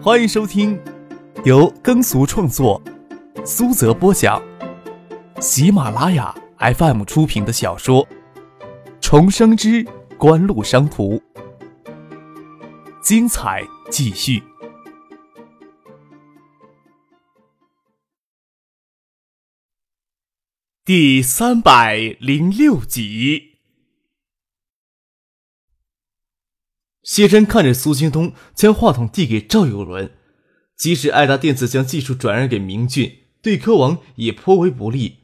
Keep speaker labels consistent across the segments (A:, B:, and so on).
A: 欢迎收听由耕俗创作、苏泽播讲、喜马拉雅 FM 出品的小说《重生之官路商途》，精彩继续，第三百零六集。谢真看着苏京东将话筒递给赵有伦，即使爱达电子将技术转让给明俊，对科王也颇为不利。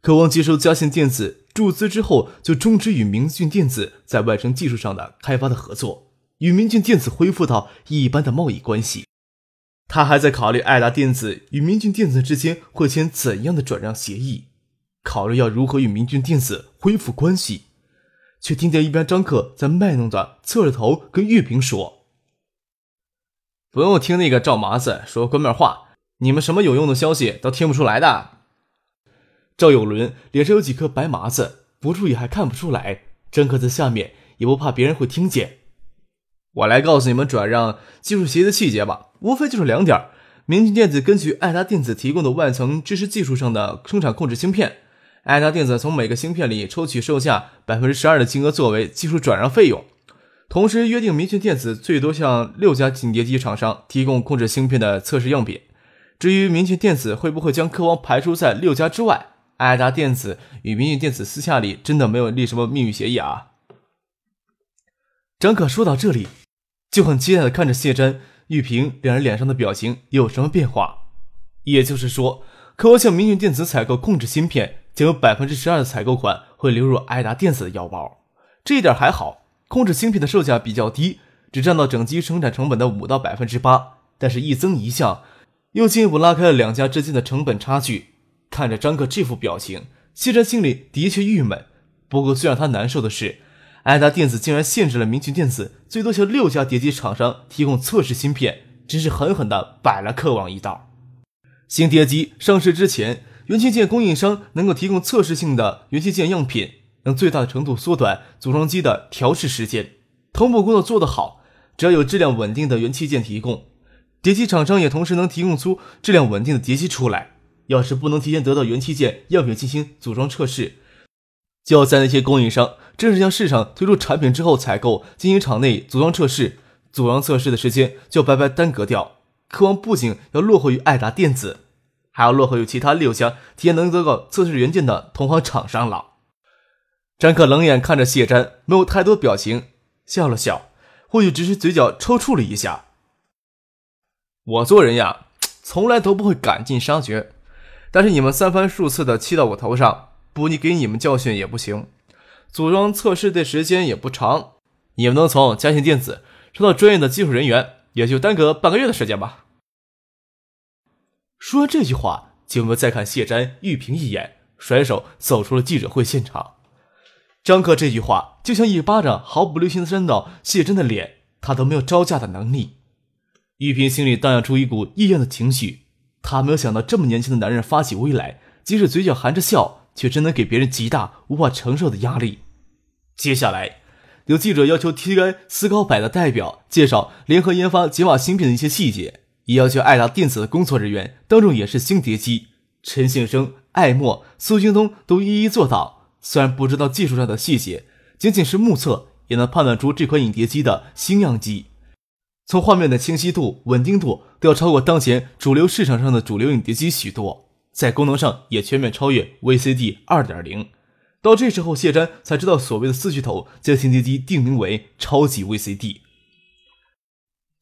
A: 科王接收嘉信电子注资之后，就终止与明俊电子在外生技术上的开发的合作，与明俊电子恢复到一般的贸易关系。他还在考虑爱达电子与明俊电子之间会签怎样的转让协议，考虑要如何与明俊电子恢复关系。却听见一边张克在卖弄的侧着头跟玉萍说：“不用听那个赵麻子说官面话，你们什么有用的消息都听不出来的。”赵有伦脸上有几颗白麻子，不注意还看不出来。张克在下面也不怕别人会听见。我来告诉你们转让技术协议的细节吧，无非就是两点：明镜电子根据爱达电子提供的万层支持技术上的生产控制芯片。爱达电子从每个芯片里抽取售价百分之十二的金额作为技术转让费用，同时约定明讯电子最多向六家紧叠机厂商提供控制芯片的测试样品。至于明讯电子会不会将科王排除在六家之外，爱达电子与明讯电子私下里真的没有立什么秘密协议啊。张可说到这里，就很期待的看着谢珍、玉萍两人脸上的表情有什么变化。也就是说，科王向明讯电子采购控制芯片。仅有百分之十二的采购款会流入爱达电子的腰包，这一点还好。控制芯片的售价比较低，只占到整机生产成本的五到百分之八。但是，一增一降，又进一步拉开了两家之间的成本差距。看着张克这副表情，谢哲心里的确郁闷。不过，最让他难受的是，爱达电子竟然限制了明群电子最多向六家叠机厂商提供测试芯片，真是狠狠地摆了客网一道。新叠机上市之前。元器件供应商能够提供测试性的元器件样品，能最大程度缩短组装机的调试时间。同步工作做得好，只要有质量稳定的元器件提供，叠机厂商也同时能提供出质量稳定的叠机出来。要是不能提前得到元器件样品进行组装测试，就要在那些供应商正式向市场推出产品之后采购进行厂内组装测试，组装测试的时间就白白耽搁掉。科王不仅要落后于爱达电子。还要落后于其他六家提前能得到测试元件的同行厂商了。张克冷眼看着谢詹，没有太多表情，笑了笑，或许只是嘴角抽搐了一下。我做人呀，从来都不会赶尽杀绝，但是你们三番数次的气到我头上，不你给你们教训也不行。组装测试的时间也不长，你们能从嘉兴电子收到专业的技术人员，也就耽搁半个月的时间吧。说完这句话，景文再看谢詹、玉萍一眼，甩手走出了记者会现场。张克这句话就像一巴掌，毫不留情的扇到谢珍的脸，他都没有招架的能力。玉萍心里荡漾出一股异样的情绪，她没有想到这么年轻的男人发起威来，即使嘴角含着笑，却真能给别人极大无法承受的压力。接下来，有记者要求 TI 思高百的代表介绍联合研发解码芯片的一些细节。也要求爱达电子的工作人员当众演示新碟机，陈信生、艾默、苏京东都一一做到。虽然不知道技术上的细节，仅仅是目测也能判断出这款影碟机的新样机。从画面的清晰度、稳定度都要超过当前主流市场上的主流影碟机许多，在功能上也全面超越 VCD 二点零。到这时候，谢詹才知道所谓的四巨头将新碟机定名为超级 VCD。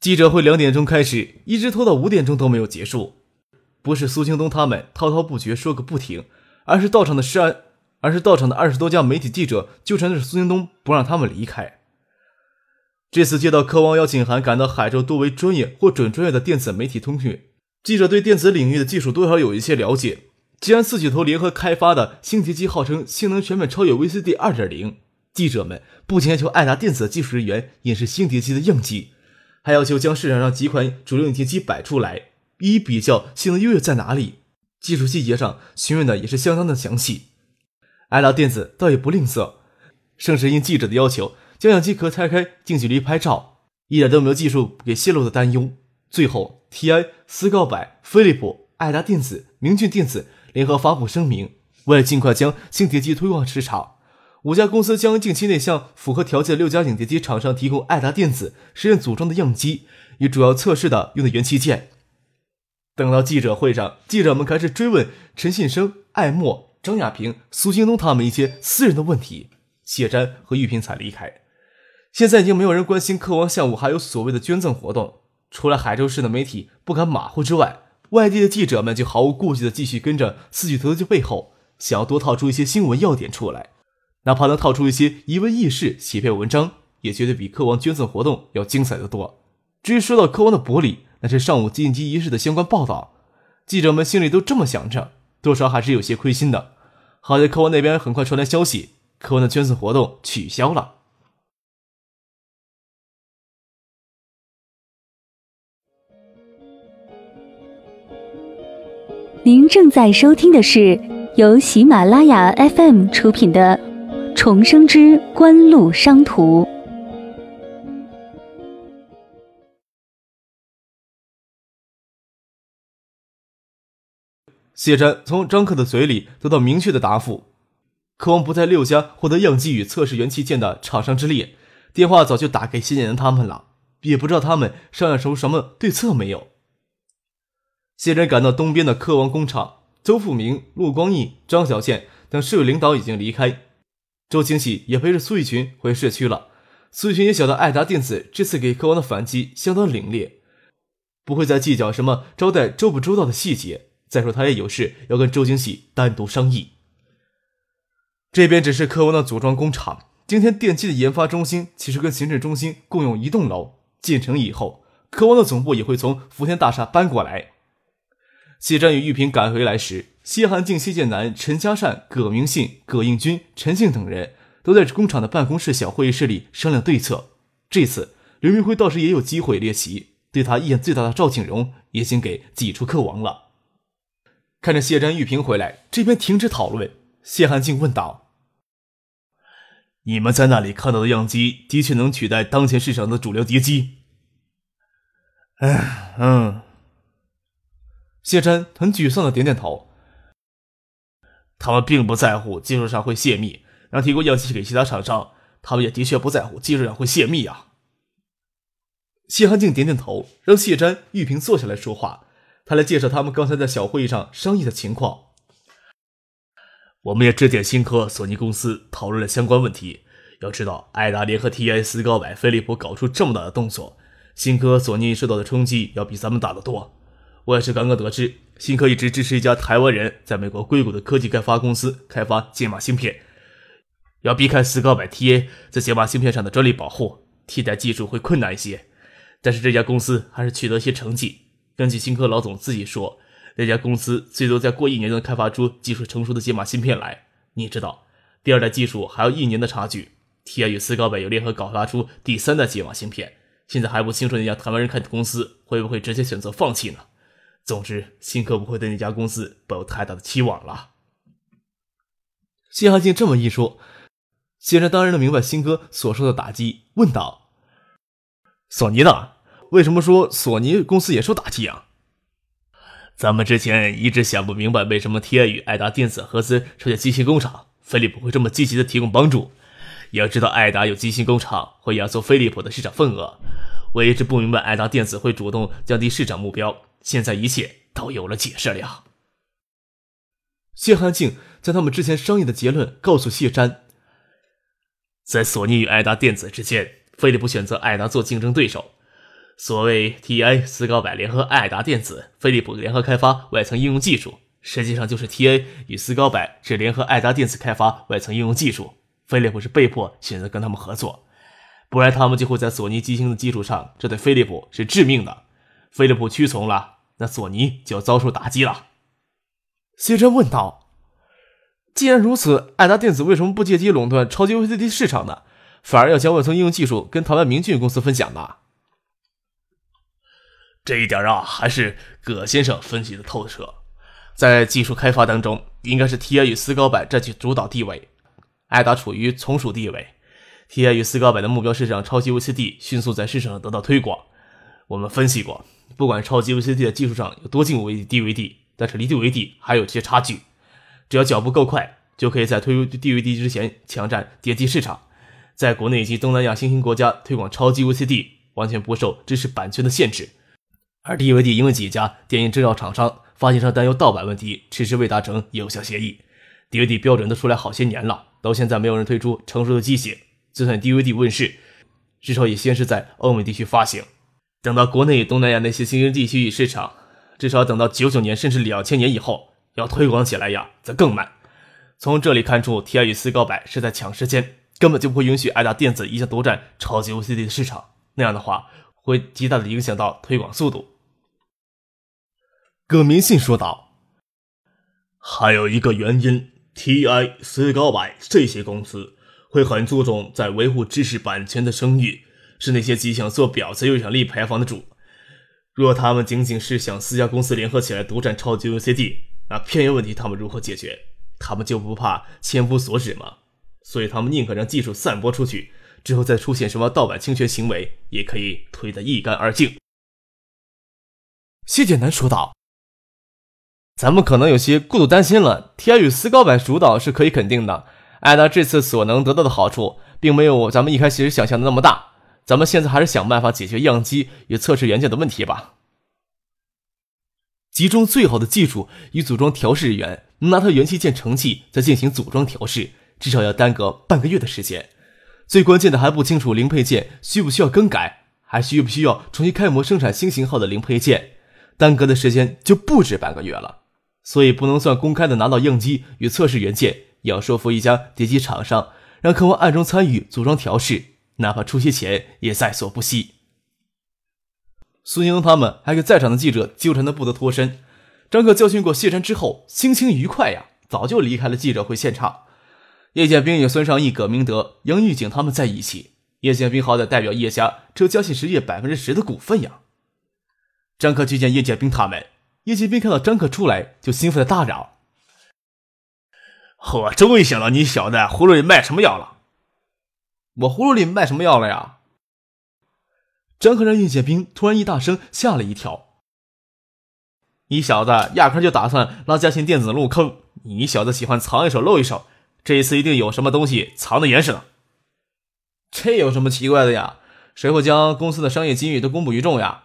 A: 记者会两点钟开始，一直拖到五点钟都没有结束。不是苏京东他们滔滔不绝说个不停，而是到场的十二，而是到场的二十多家媒体记者纠缠着苏京东不让他们离开。这次接到科王邀请函，赶到海州多为专业或准专业的电子媒体通讯记者，对电子领域的技术多少有一些了解。既然四巨头联合开发的新碟机号称性能全面超越 VCD 二点零，记者们不仅要求爱达电子的技术人员演示新碟机的样机。还要求将市场上几款主流影碟机摆出来，一一比较性能优越在哪里。技术细节上询问的也是相当的详细。爱达电子倒也不吝啬，甚至应记者的要求将相机壳拆开，近距离拍照，一点都没有技术给泄露的担忧。最后，TI、斯高柏、飞利浦、爱达电子、明骏电子联合发布声明，为了尽快将新碟机推广市场，五家公司将近期内向符合条件的六家影碟机厂商提供爱达电子实验组装的样机与主要测试的用的元器件。等到记者会上，记者们开始追问陈信生、艾默、张亚平、苏京东他们一些私人的问题，谢詹和玉萍才离开。现在已经没有人关心科王项目还有所谓的捐赠活动。除了海州市的媒体不敢马虎之外，外地的记者们就毫无顾忌的继续跟着四巨头的背后，想要多套出一些新闻要点出来，哪怕能套出一些疑问轶事，写篇文章，也绝对比科王捐赠活动要精彩的多。至于说到科王的薄礼，那是上午进击仪式的相关报道，记者们心里都这么想着，多少还是有些亏心的。好在科王那边很快传来消息，科王的捐赠活动取消了。
B: 您正在收听的是由喜马拉雅 FM 出品的《重生之官路商途》。
A: 谢詹从张克的嘴里得到明确的答复：科王不在六家获得样机与测试元器件的厂商之列，电话早就打给谢建人他们了，也不知道他们商量出什么对策没有。谢真赶到东边的科王工厂，周富明、陆光义、张小倩等市委领导已经离开，周清喜也陪着苏玉群回市区了。苏玉群也晓得爱达电子这次给科王的反击相当凛冽，不会再计较什么招待周不周到的细节。再说他也有事要跟周清喜单独商议。这边只是科王的组装工厂，今天电器的研发中心其实跟行政中心共用一栋楼，建成以后，科王的总部也会从福田大厦搬过来。谢战与玉萍赶回来时，谢汉静、谢建南、陈嘉善、葛明信、葛应军、陈庆等人都在工厂的办公室小会议室里商量对策。这次刘明辉倒是也有机会列席，对他意见最大的赵景荣也先给挤出客王了。看着谢占、玉萍回来，这边停止讨论，谢汉静问道：“你们在那里看到的样机，的确能取代当前市场的主流碟机？”“
C: 嗯嗯。”
A: 谢真很沮丧的点点头。
C: 他们并不在乎技术上会泄密，让提供样机给其他厂商，他们也的确不在乎技术上会泄密啊。
A: 谢寒静点点头，让谢詹、玉萍坐下来说话。他来介绍他们刚才在小会议上商议的情况。
C: 我们也致电新科、索尼公司讨论了相关问题。要知道，爱达联合 TI、斯高柏、飞利浦搞出这么大的动作，新科、索尼受到的冲击要比咱们大得多。我也是刚刚得知，新科一直支持一家台湾人在美国硅谷的科技开发公司开发解码芯片，要避开斯高柏 TA 在解码芯片上的专利保护，替代技术会困难一些。但是这家公司还是取得一些成绩。根据新科老总自己说，那家公司最多再过一年就能开发出技术成熟的解码芯片来。你知道，第二代技术还有一年的差距。TI 与斯高柏又联合搞发出第三代解码芯片，现在还不清楚那家台湾人开的公司会不会直接选择放弃呢？总之，新科不会对那家公司抱有太大的期望了。
A: 谢汉静这么一说，谢然当然能明白新哥所受的打击，问道：“索尼呢？为什么说索尼公司也受打击啊？”
C: 咱们之前一直想不明白，为什么 TI 与爱达电子合资设建机芯工厂，飞利浦会这么积极的提供帮助。要知道，爱达有机芯工厂，会压缩飞利浦的市场份额。我一直不明白，爱达电子会主动降低市场目标。现在一切都有了解释了。
A: 谢寒静将他们之前商议的结论告诉谢詹。
C: 在索尼与爱达电子之间，飞利浦选择爱达做竞争对手。所谓 TI 斯高柏联合爱达电子，飞利浦联合开发外层应用技术，实际上就是 TA 与斯高柏是联合爱达电子开发外层应用技术，飞利浦是被迫选择跟他们合作，不然他们就会在索尼机芯的基础上，这对飞利浦是致命的。飞利浦屈从了，那索尼就要遭受打击了。
A: 谢真问道：“既然如此，爱达电子为什么不借机垄断超级 VCD 市场呢？反而要将外层应用技术跟台湾明俊公司分享呢？”
C: 这一点啊，还是葛先生分析的透彻。在技术开发当中，应该是 TI 与斯高柏占据主导地位，爱达处于从属地位。TI 与斯高柏的目标是让超级 VCD 迅速在市场上得到推广。我们分析过。不管超级 VCD 的技术上有多进步，DVD，但是离 DVD 还有些差距。只要脚步够快，就可以在推出 DVD 之前抢占碟机市场，在国内以及东南亚新兴国家推广超级 VCD，完全不受知识版权的限制。而 DVD 因为几家电影制造厂商、发行商担忧盗版问题，迟迟未达成有效协议。DVD 标准都出来好些年了，到现在没有人推出成熟的机型。就算 DVD 问世，至少也先是在欧美地区发行。等到国内、东南亚那些新兴地区与市场，至少等到九九年甚至两千年以后，要推广起来呀，则更慢。从这里看出，TI 与斯高柏是在抢时间，根本就不会允许爱达电子一下独占超级 OCD 的市场。那样的话，会极大的影响到推广速度。
A: 葛明信说道：“
C: 还有一个原因，TI、斯高柏这些公司会很注重在维护知识版权的声誉。”是那些既想做婊子又想立牌坊的主。若他们仅仅是想四家公司联合起来独占超级 U C D，那片源问题他们如何解决？他们就不怕千夫所指吗？所以他们宁可让技术散播出去，之后再出现什么盗版侵权行为，也可以推得一干二净。
A: 谢剑南说道：“咱们可能有些过度担心了。TI 与斯高柏主导是可以肯定的，艾达这次所能得到的好处，并没有咱们一开始想象的那么大。”咱们现在还是想办法解决样机与测试元件的问题吧。集中最好的技术与组装调试人员，拿到元器件成器再进行组装调试，至少要耽搁半个月的时间。最关键的还不清楚零配件需不需要更改，还需不需要重新开模生产新型号的零配件，耽搁的时间就不止半个月了。所以不能算公开的拿到样机与测试元件，也要说服一家电机厂商，让客户暗中参与组装调试。哪怕出些钱也在所不惜。孙英他们还给在场的记者纠缠的不得脱身。张克教训过谢山之后，心情愉快呀，早就离开了记者会现场。叶剑兵与孙尚义、葛明德、杨玉景他们在一起。叶剑兵好歹代表叶家只有嘉信实业百分之十的股份呀。张克去见叶剑兵他们，叶剑兵看到张克出来，就兴奋的大嚷：“
C: 我终于想到你小子葫芦里卖什么药了。”
A: 我葫芦里卖什么药了呀？张克让叶建兵突然一大声，吓了一跳。你小子压根就打算拉嘉信电子入坑！你小子喜欢藏一手露一手，这一次一定有什么东西藏得严实了。这有什么奇怪的呀？谁会将公司的商业机密都公布于众呀？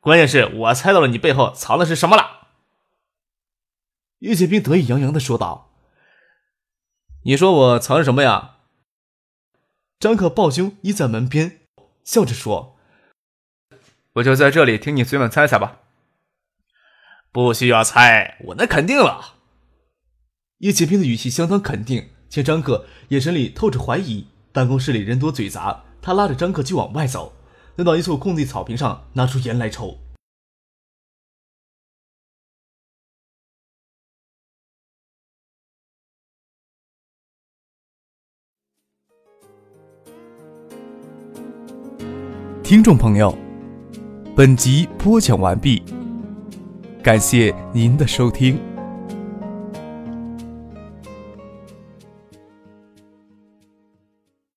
C: 关键是我猜到了你背后藏的是什么了。
A: 叶建兵得意洋洋的说道：“你说我藏什么呀？”张可抱胸倚在门边，笑着说：“我就在这里听你随便猜猜吧。”
C: 不需要猜，我能肯定了。
A: 叶剑兵的语气相当肯定，且张克眼神里透着怀疑。办公室里人多嘴杂，他拉着张克就往外走，来到一处空地草坪上，拿出烟来抽。听众朋友，本集播讲完毕，感谢您的收听。